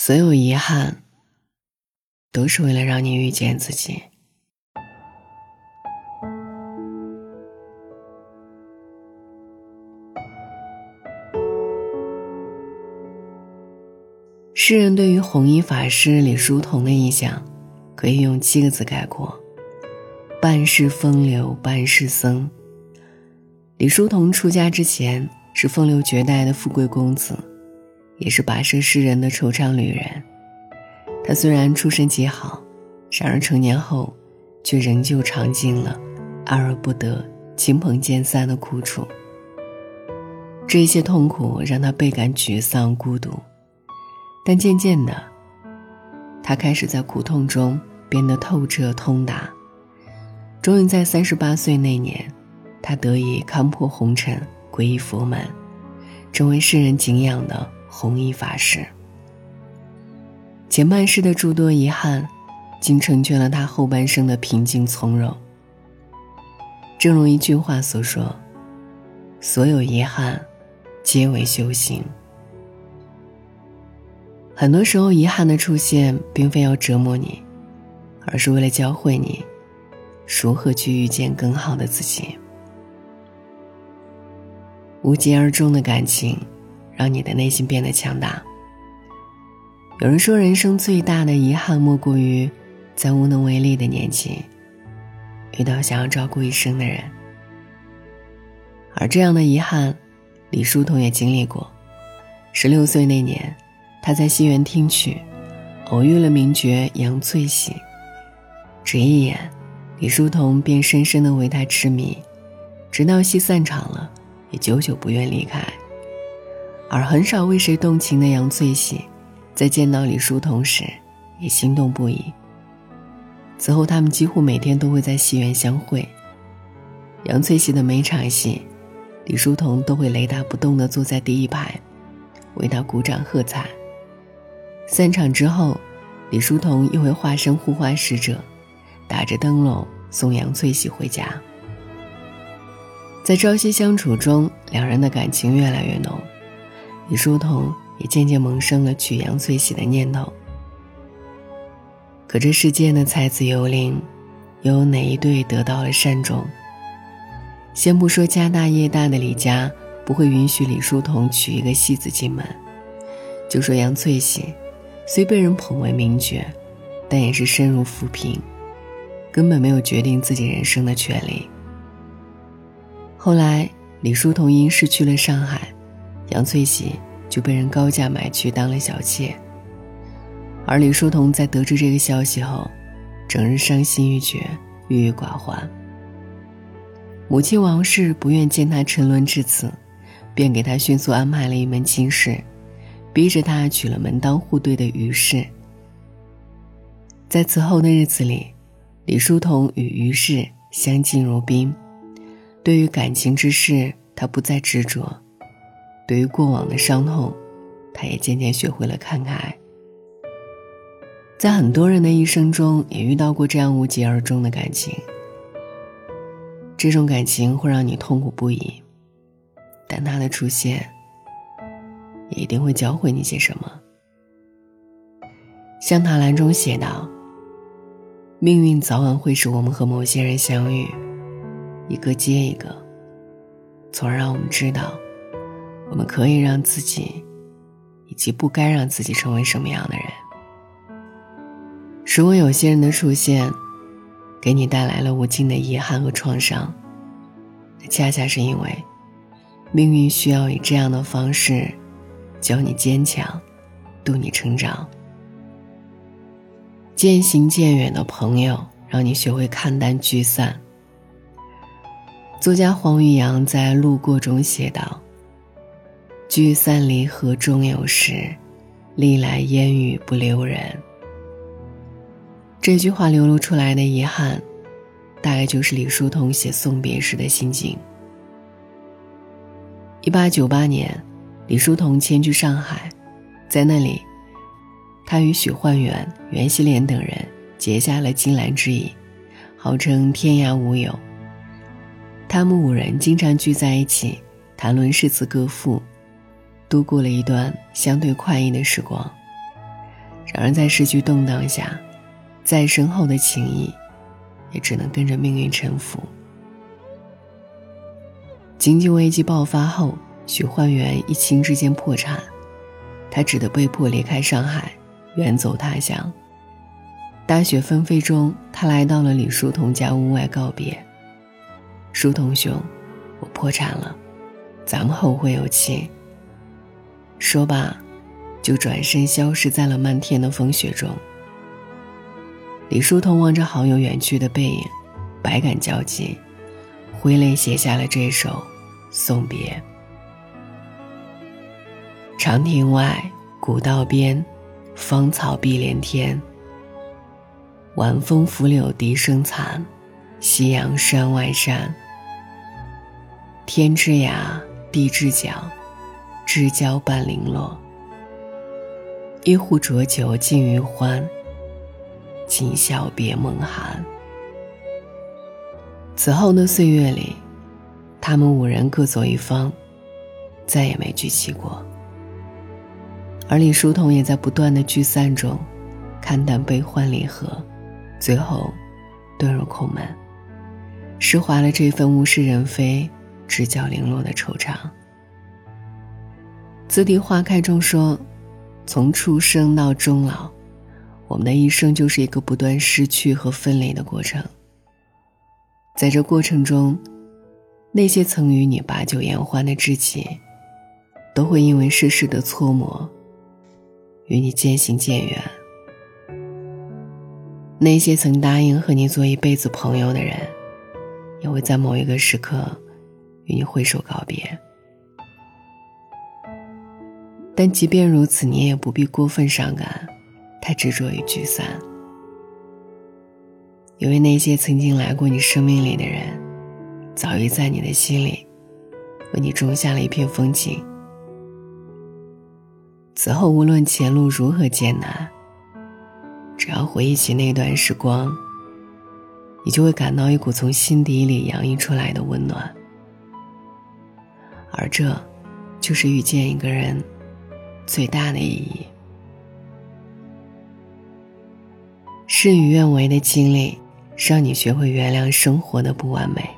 所有遗憾，都是为了让你遇见自己。诗人对于弘一法师李叔同的印象，可以用七个字概括：半世风流，半世僧。李叔同出家之前是风流绝代的富贵公子。也是跋涉世人的惆怅旅人。他虽然出身极好，然而成年后，却仍旧尝尽了爱而不得、亲朋渐散的苦楚。这一些痛苦让他倍感沮丧、孤独，但渐渐的，他开始在苦痛中变得透彻通达。终于在三十八岁那年，他得以看破红尘，皈依佛门，成为世人敬仰的。弘一法师，前半世的诸多遗憾，竟成全了他后半生的平静从容。正如一句话所说：“所有遗憾，皆为修行。”很多时候，遗憾的出现，并非要折磨你，而是为了教会你，如何去遇见更好的自己。无疾而终的感情。让你的内心变得强大。有人说，人生最大的遗憾莫过于，在无能为力的年纪，遇到想要照顾一生的人。而这样的遗憾，李叔同也经历过。十六岁那年，他在戏园听曲，偶遇了名角杨翠喜，只一眼，李叔同便深深的为她痴迷，直到戏散场了，也久久不愿离开。而很少为谁动情的杨翠喜，在见到李叔同时，也心动不已。此后，他们几乎每天都会在戏院相会。杨翠喜的每场戏，李叔同都会雷打不动地坐在第一排，为他鼓掌喝彩。散场之后，李叔同又会化身护花使者，打着灯笼送杨翠喜回家。在朝夕相处中，两人的感情越来越浓。李叔同也渐渐萌生了娶杨翠喜的念头。可这世间的才子幽灵，又有哪一对得到了善终？先不说家大业大的李家不会允许李叔同娶一个戏子进门，就说杨翠喜，虽被人捧为名角，但也是身如浮萍，根本没有决定自己人生的权利。后来，李叔同因事去了上海。杨翠喜就被人高价买去当了小妾，而李叔同在得知这个消息后，整日伤心欲绝，郁郁寡欢。母亲王氏不愿见他沉沦至此，便给他迅速安排了一门亲事，逼着他娶了门当户对的于氏。在此后的日子里，李叔同与于氏相敬如宾，对于感情之事，他不再执着。对于过往的伤痛，他也渐渐学会了看开。在很多人的一生中，也遇到过这样无疾而终的感情。这种感情会让你痛苦不已，但它的出现，也一定会教会你些什么。像塔兰中写道：“命运早晚会使我们和某些人相遇，一个接一个，从而让我们知道。”我们可以让自己，以及不该让自己成为什么样的人。如果有些人的出现，给你带来了无尽的遗憾和创伤，那恰恰是因为，命运需要以这样的方式，教你坚强，渡你成长。渐行渐远的朋友，让你学会看淡聚散。作家黄玉阳在《路过》中写道。聚散离合终有时，历来烟雨不留人。这句话流露出来的遗憾，大概就是李叔同写送别时的心境。一八九八年，李叔同迁居上海，在那里，他与许焕元、袁希濂等人结下了金兰之谊，号称天涯无友。他们五人经常聚在一起，谈论诗词歌赋。度过了一段相对快意的时光，然而在时局动荡下，再深厚的情谊，也只能跟着命运沉浮。经济危机爆发后，许焕元一亲之间破产，他只得被迫离开上海，远走他乡。大雪纷飞中，他来到了李叔同家屋外告别。书童兄，我破产了，咱们后会有期。说罢，就转身消失在了漫天的风雪中。李叔同望着好友远去的背影，百感交集。挥泪写下了这首送别。长亭外，古道边，芳草碧连天。晚风拂柳笛声残，夕阳山外山。天之涯，地之角，知交半零落。一壶浊酒尽余欢，今宵别梦寒。此后的岁月里，他们五人各走一方，再也没聚齐过。而李叔同也在不断的聚散中，看淡悲欢离合，最后遁入空门，释怀了这份物是人非、直角零落的惆怅。字地花开中说：“从出生到终老，我们的一生就是一个不断失去和分离的过程。”在这过程中，那些曾与你把酒言欢的知己，都会因为世事的磋磨，与你渐行渐远。那些曾答应和你做一辈子朋友的人，也会在某一个时刻，与你挥手告别。但即便如此，你也不必过分伤感，太执着于聚散。因为那些曾经来过你生命里的人，早已在你的心里，为你种下了一片风景。此后无论前路如何艰难，只要回忆起那段时光，你就会感到一股从心底里洋溢出来的温暖。而这，就是遇见一个人，最大的意义。事与愿违的经历。让你学会原谅生活的不完美。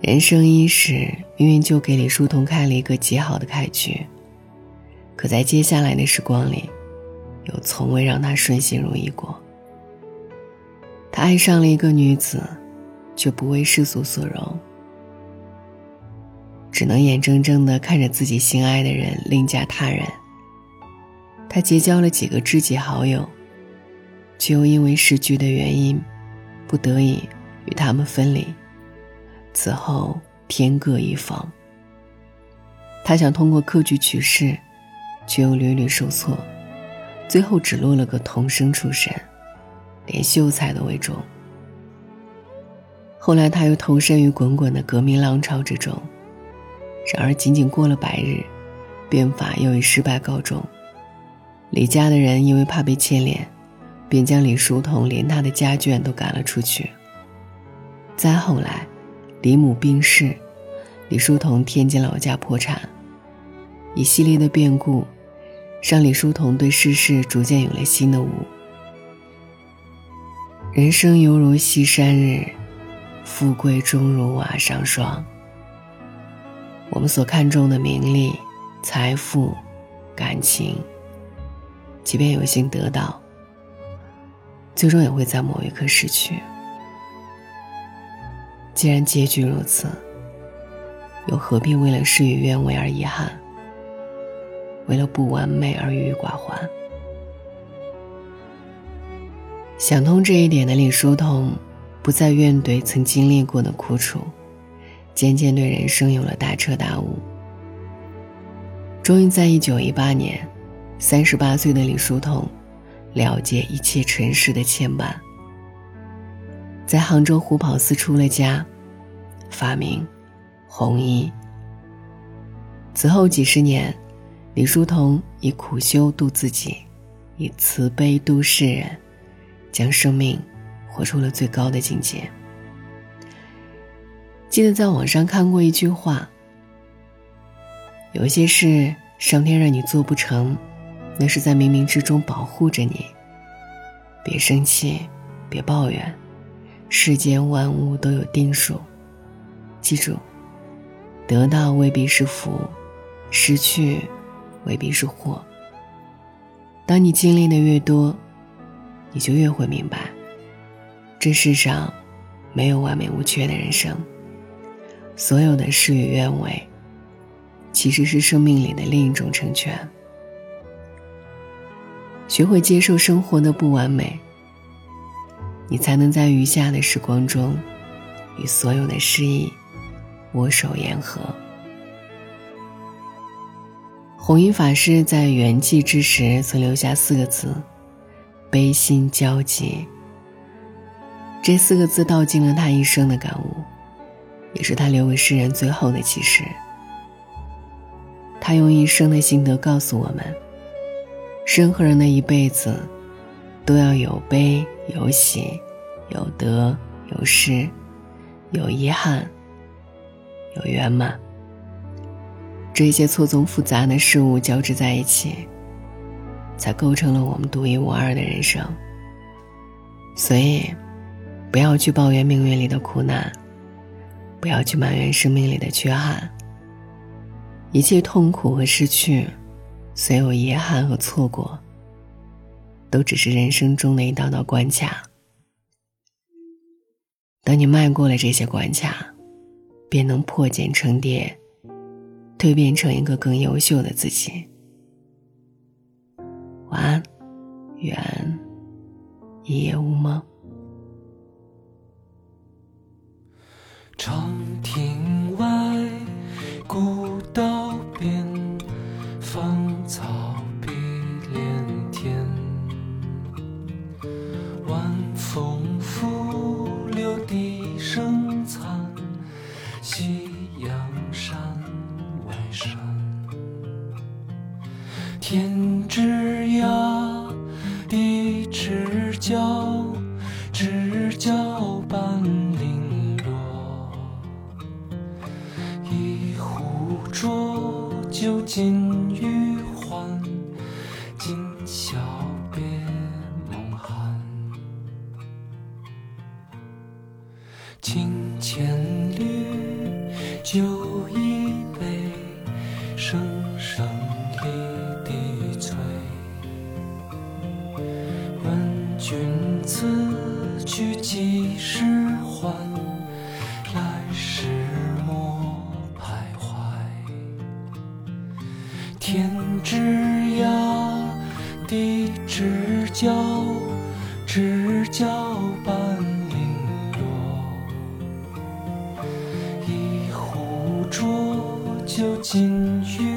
人生伊始，命运就给李叔同开了一个极好的开局。可在接下来的时光里，又从未让他顺心如意过。他爱上了一个女子，却不为世俗所容，只能眼睁睁的看着自己心爱的人另嫁他人。他结交了几个知己好友。却又因为时局的原因，不得已与他们分离。此后天各一方。他想通过科举取士，却又屡屡受挫，最后只落了个童生出身，连秀才都未中。后来他又投身于滚滚的革命浪潮之中，然而仅仅过了百日，变法又以失败告终。李家的人因为怕被牵连。便将李叔同连他的家眷都赶了出去。再后来，李母病逝，李叔同天津老家破产，一系列的变故，让李叔同对世事逐渐有了新的悟。人生犹如西山日，富贵终如瓦上霜。我们所看重的名利、财富、感情，即便有幸得到。最终也会在某一刻失去。既然结局如此，又何必为了事与愿违而遗憾？为了不完美而郁郁寡欢？想通这一点的李叔同，不再怨怼曾经历过的苦楚，渐渐对人生有了大彻大悟。终于在一九一八年，三十八岁的李叔同。了结一切尘世的牵绊，在杭州虎跑寺出了家，发明红衣。此后几十年，李叔同以苦修度自己，以慈悲度世人，将生命活出了最高的境界。记得在网上看过一句话：有些事上天让你做不成，那是在冥冥之中保护着你。别生气，别抱怨，世间万物都有定数。记住，得到未必是福，失去未必是祸。当你经历的越多，你就越会明白，这世上没有完美无缺的人生。所有的事与愿违，其实是生命里的另一种成全。学会接受生活的不完美，你才能在余下的时光中，与所有的失意握手言和。弘一法师在圆寂之时曾留下四个字：“悲心交集。”这四个字道尽了他一生的感悟。也是他留给世人最后的启示。他用一生的心得告诉我们：任何人的一辈子，都要有悲有喜，有得有失，有遗憾，有圆满。这些错综复杂的事物交织在一起，才构成了我们独一无二的人生。所以，不要去抱怨命运里的苦难。不要去埋怨生命里的缺憾。一切痛苦和失去，所有遗憾和错过，都只是人生中的一道道关卡。等你迈过了这些关卡，便能破茧成蝶，蜕变成一个更优秀的自己。晚安，愿一夜无天之涯，地之角，知交半零落。一壶浊。酒尽余欢，今宵别梦寒。清千缕，酒就进去